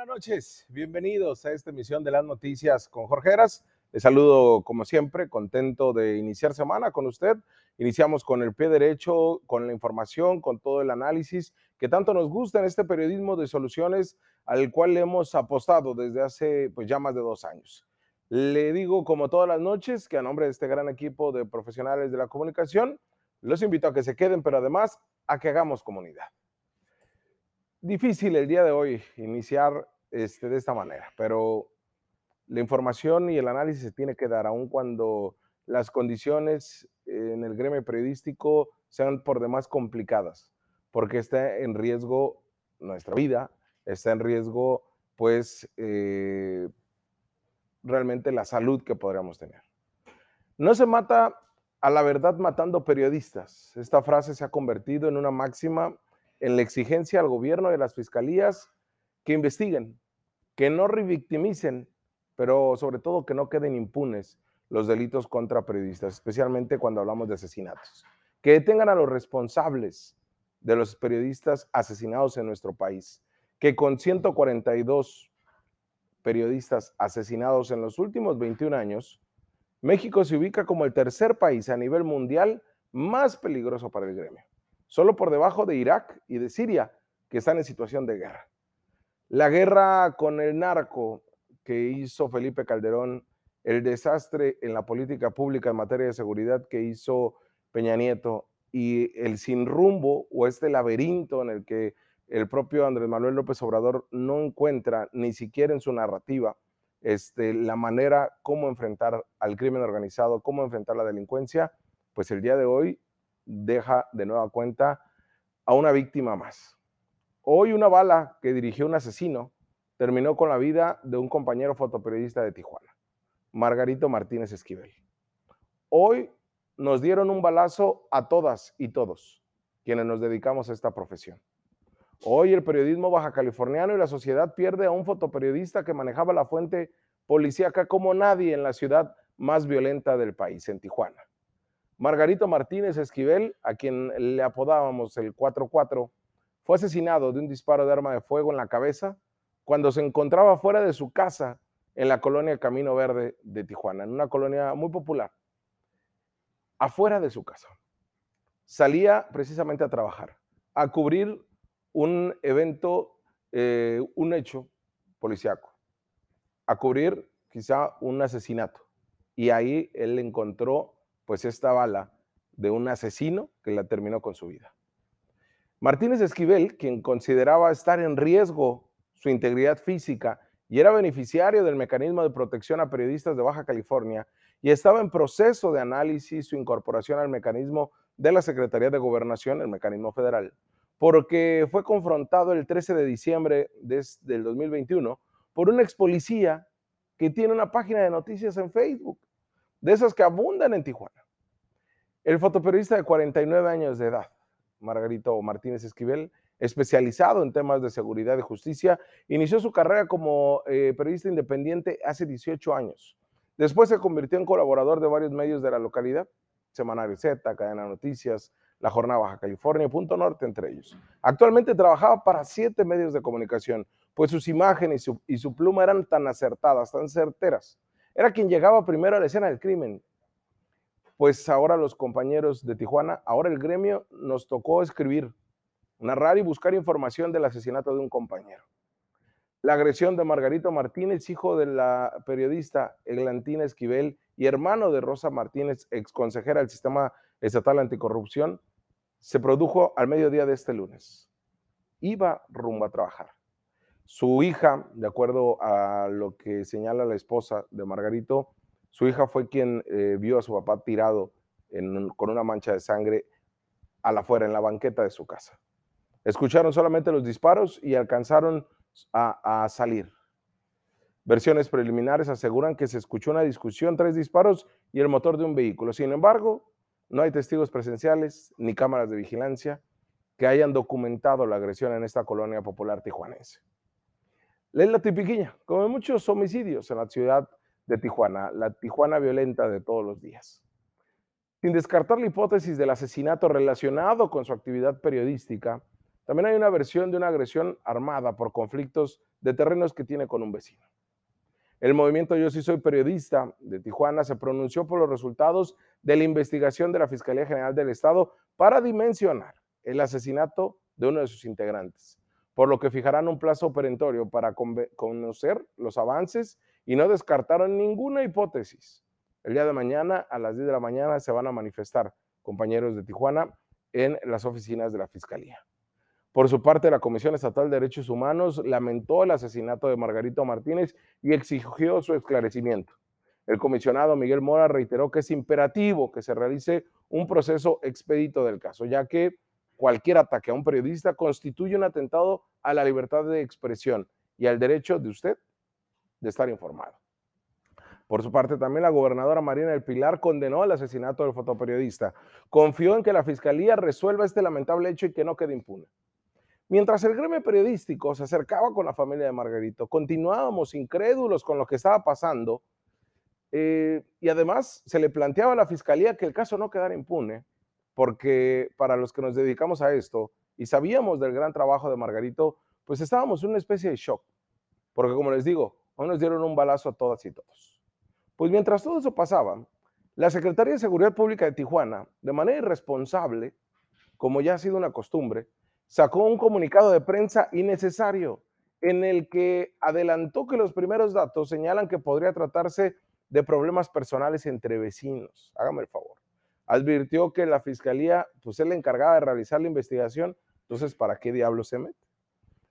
buenas noches. Bienvenidos a esta emisión de las noticias con Jorge Heras. Les saludo como siempre, contento de iniciar semana con usted. Iniciamos con el pie derecho, con la información, con todo el análisis que tanto nos gusta en este periodismo de soluciones al cual hemos apostado desde hace pues ya más de dos años. Le digo como todas las noches que a nombre de este gran equipo de profesionales de la comunicación, los invito a que se queden, pero además a que hagamos comunidad difícil el día de hoy iniciar este, de esta manera, pero la información y el análisis se tiene que dar, aun cuando las condiciones en el gremio periodístico sean por demás complicadas, porque está en riesgo nuestra vida, está en riesgo, pues, eh, realmente la salud que podríamos tener. No se mata a la verdad matando periodistas. Esta frase se ha convertido en una máxima en la exigencia al gobierno y a las fiscalías que investiguen, que no revictimicen, pero sobre todo que no queden impunes los delitos contra periodistas, especialmente cuando hablamos de asesinatos. Que detengan a los responsables de los periodistas asesinados en nuestro país, que con 142 periodistas asesinados en los últimos 21 años, México se ubica como el tercer país a nivel mundial más peligroso para el gremio solo por debajo de Irak y de Siria, que están en situación de guerra. La guerra con el narco que hizo Felipe Calderón, el desastre en la política pública en materia de seguridad que hizo Peña Nieto y el sin rumbo o este laberinto en el que el propio Andrés Manuel López Obrador no encuentra ni siquiera en su narrativa este, la manera cómo enfrentar al crimen organizado, cómo enfrentar la delincuencia, pues el día de hoy deja de nueva cuenta a una víctima más. Hoy una bala que dirigió un asesino terminó con la vida de un compañero fotoperiodista de Tijuana, Margarito Martínez Esquivel. Hoy nos dieron un balazo a todas y todos quienes nos dedicamos a esta profesión. Hoy el periodismo baja californiano y la sociedad pierde a un fotoperiodista que manejaba la fuente policíaca como nadie en la ciudad más violenta del país, en Tijuana. Margarito Martínez Esquivel, a quien le apodábamos el 4-4, fue asesinado de un disparo de arma de fuego en la cabeza cuando se encontraba fuera de su casa en la colonia Camino Verde de Tijuana, en una colonia muy popular, afuera de su casa. Salía precisamente a trabajar, a cubrir un evento, eh, un hecho policiaco, a cubrir quizá un asesinato. Y ahí él encontró pues esta bala de un asesino que la terminó con su vida. Martínez Esquivel, quien consideraba estar en riesgo su integridad física y era beneficiario del mecanismo de protección a periodistas de Baja California y estaba en proceso de análisis su incorporación al mecanismo de la Secretaría de Gobernación, el mecanismo federal, porque fue confrontado el 13 de diciembre del 2021 por un ex policía que tiene una página de noticias en Facebook, de esas que abundan en Tijuana. El fotoperiodista de 49 años de edad, Margarito Martínez Esquivel, especializado en temas de seguridad y justicia, inició su carrera como eh, periodista independiente hace 18 años. Después se convirtió en colaborador de varios medios de la localidad, Semanario Z, Cadena Noticias, La Jornada Baja California, Punto Norte, entre ellos. Actualmente trabajaba para siete medios de comunicación, pues sus imágenes y su, y su pluma eran tan acertadas, tan certeras. Era quien llegaba primero a la escena del crimen pues ahora los compañeros de Tijuana, ahora el gremio nos tocó escribir, narrar y buscar información del asesinato de un compañero. La agresión de Margarito Martínez, hijo de la periodista Eglantina Esquivel y hermano de Rosa Martínez, ex consejera del Sistema Estatal Anticorrupción, se produjo al mediodía de este lunes. Iba rumbo a trabajar. Su hija, de acuerdo a lo que señala la esposa de Margarito, su hija fue quien eh, vio a su papá tirado con una mancha de sangre a la afuera, en la banqueta de su casa. Escucharon solamente los disparos y alcanzaron a, a salir. Versiones preliminares aseguran que se escuchó una discusión, tres disparos y el motor de un vehículo. Sin embargo, no hay testigos presenciales ni cámaras de vigilancia que hayan documentado la agresión en esta colonia popular tijuanense. Es la tipiquilla, como muchos homicidios en la ciudad de Tijuana, la Tijuana violenta de todos los días. Sin descartar la hipótesis del asesinato relacionado con su actividad periodística, también hay una versión de una agresión armada por conflictos de terrenos que tiene con un vecino. El movimiento Yo sí soy periodista de Tijuana se pronunció por los resultados de la investigación de la Fiscalía General del Estado para dimensionar el asesinato de uno de sus integrantes, por lo que fijarán un plazo perentorio para conocer los avances y no descartaron ninguna hipótesis. El día de mañana, a las 10 de la mañana, se van a manifestar compañeros de Tijuana en las oficinas de la Fiscalía. Por su parte, la Comisión Estatal de Derechos Humanos lamentó el asesinato de Margarito Martínez y exigió su esclarecimiento. El comisionado Miguel Mora reiteró que es imperativo que se realice un proceso expedito del caso, ya que cualquier ataque a un periodista constituye un atentado a la libertad de expresión y al derecho de usted de estar informado. Por su parte, también la gobernadora Marina del Pilar condenó el asesinato del fotoperiodista. Confió en que la fiscalía resuelva este lamentable hecho y que no quede impune. Mientras el gremio periodístico se acercaba con la familia de Margarito, continuábamos incrédulos con lo que estaba pasando eh, y además se le planteaba a la fiscalía que el caso no quedara impune, porque para los que nos dedicamos a esto y sabíamos del gran trabajo de Margarito, pues estábamos en una especie de shock, porque como les digo, hoy nos dieron un balazo a todas y todos. Pues mientras todo eso pasaba, la Secretaría de Seguridad Pública de Tijuana, de manera irresponsable, como ya ha sido una costumbre, sacó un comunicado de prensa innecesario en el que adelantó que los primeros datos señalan que podría tratarse de problemas personales entre vecinos. Hágame el favor. Advirtió que la fiscalía, pues es la encargada de realizar la investigación, entonces, ¿para qué diablo se mete?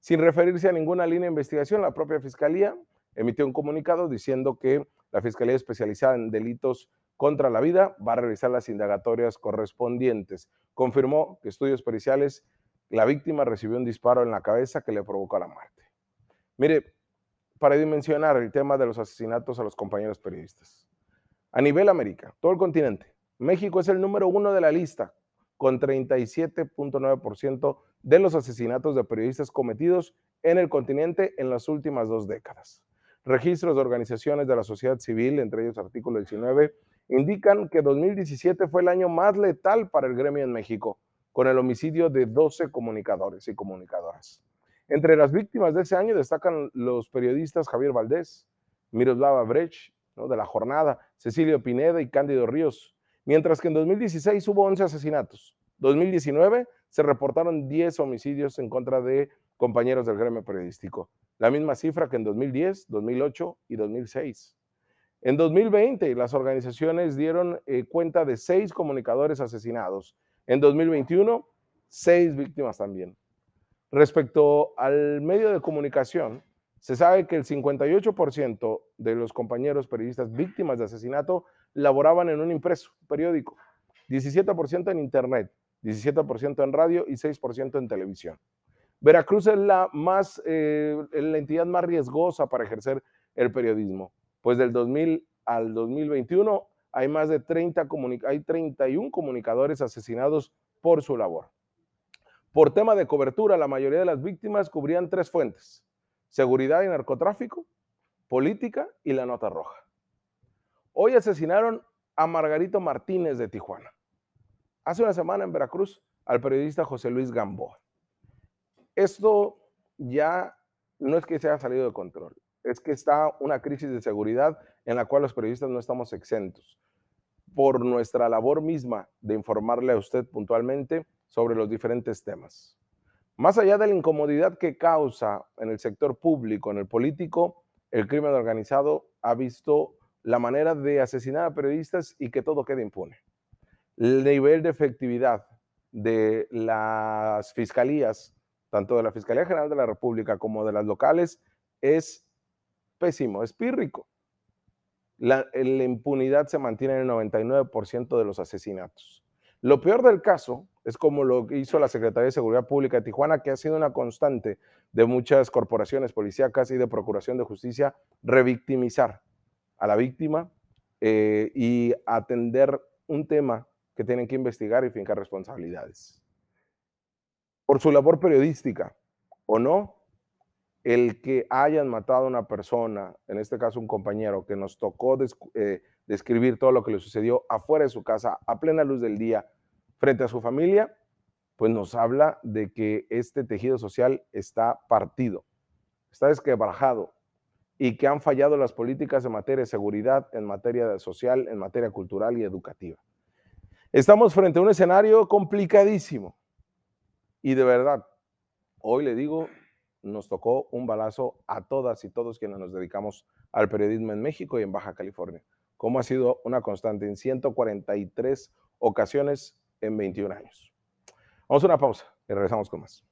Sin referirse a ninguna línea de investigación, la propia fiscalía emitió un comunicado diciendo que la Fiscalía Especializada en Delitos contra la Vida va a realizar las indagatorias correspondientes. Confirmó que estudios periciales la víctima recibió un disparo en la cabeza que le provocó la muerte. Mire, para dimensionar el tema de los asesinatos a los compañeros periodistas. A nivel América, todo el continente, México es el número uno de la lista, con 37.9% de los asesinatos de periodistas cometidos en el continente en las últimas dos décadas. Registros de organizaciones de la sociedad civil, entre ellos artículo 19, indican que 2017 fue el año más letal para el gremio en México, con el homicidio de 12 comunicadores y comunicadoras. Entre las víctimas de ese año destacan los periodistas Javier Valdés, Miroslava Brecht, de la jornada, Cecilio Pineda y Cándido Ríos, mientras que en 2016 hubo 11 asesinatos. 2019 se reportaron 10 homicidios en contra de compañeros del gremio periodístico, la misma cifra que en 2010, 2008 y 2006. En 2020 las organizaciones dieron eh, cuenta de seis comunicadores asesinados en 2021, seis víctimas también. Respecto al medio de comunicación, se sabe que el 58% de los compañeros periodistas víctimas de asesinato laboraban en un impreso, periódico, 17% en internet, 17% en radio y 6% en televisión. Veracruz es la, más, eh, la entidad más riesgosa para ejercer el periodismo, pues del 2000 al 2021 hay más de 30 hay 31 comunicadores asesinados por su labor. Por tema de cobertura, la mayoría de las víctimas cubrían tres fuentes, seguridad y narcotráfico, política y la nota roja. Hoy asesinaron a Margarito Martínez de Tijuana. Hace una semana en Veracruz al periodista José Luis Gamboa. Esto ya no es que se haya salido de control es que está una crisis de seguridad en la cual los periodistas no estamos exentos por nuestra labor misma de informarle a usted puntualmente sobre los diferentes temas. Más allá de la incomodidad que causa en el sector público, en el político, el crimen organizado ha visto la manera de asesinar a periodistas y que todo quede impune. El nivel de efectividad de las fiscalías, tanto de la Fiscalía General de la República como de las locales, es pésimo, es pírrico. La, la impunidad se mantiene en el 99% de los asesinatos. Lo peor del caso es como lo hizo la Secretaría de Seguridad Pública de Tijuana, que ha sido una constante de muchas corporaciones policíacas y de Procuración de Justicia, revictimizar a la víctima eh, y atender un tema que tienen que investigar y fincar responsabilidades. Por su labor periodística o no, el que hayan matado a una persona, en este caso un compañero, que nos tocó eh, describir todo lo que le sucedió afuera de su casa, a plena luz del día, frente a su familia, pues nos habla de que este tejido social está partido. está desquebrajado y que han fallado las políticas en materia de seguridad, en materia social, en materia cultural y educativa. Estamos frente a un escenario complicadísimo y de verdad, hoy le digo, nos tocó un balazo a todas y todos quienes nos dedicamos al periodismo en México y en Baja California, como ha sido una constante en 143 ocasiones en 21 años. Vamos a una pausa y regresamos con más.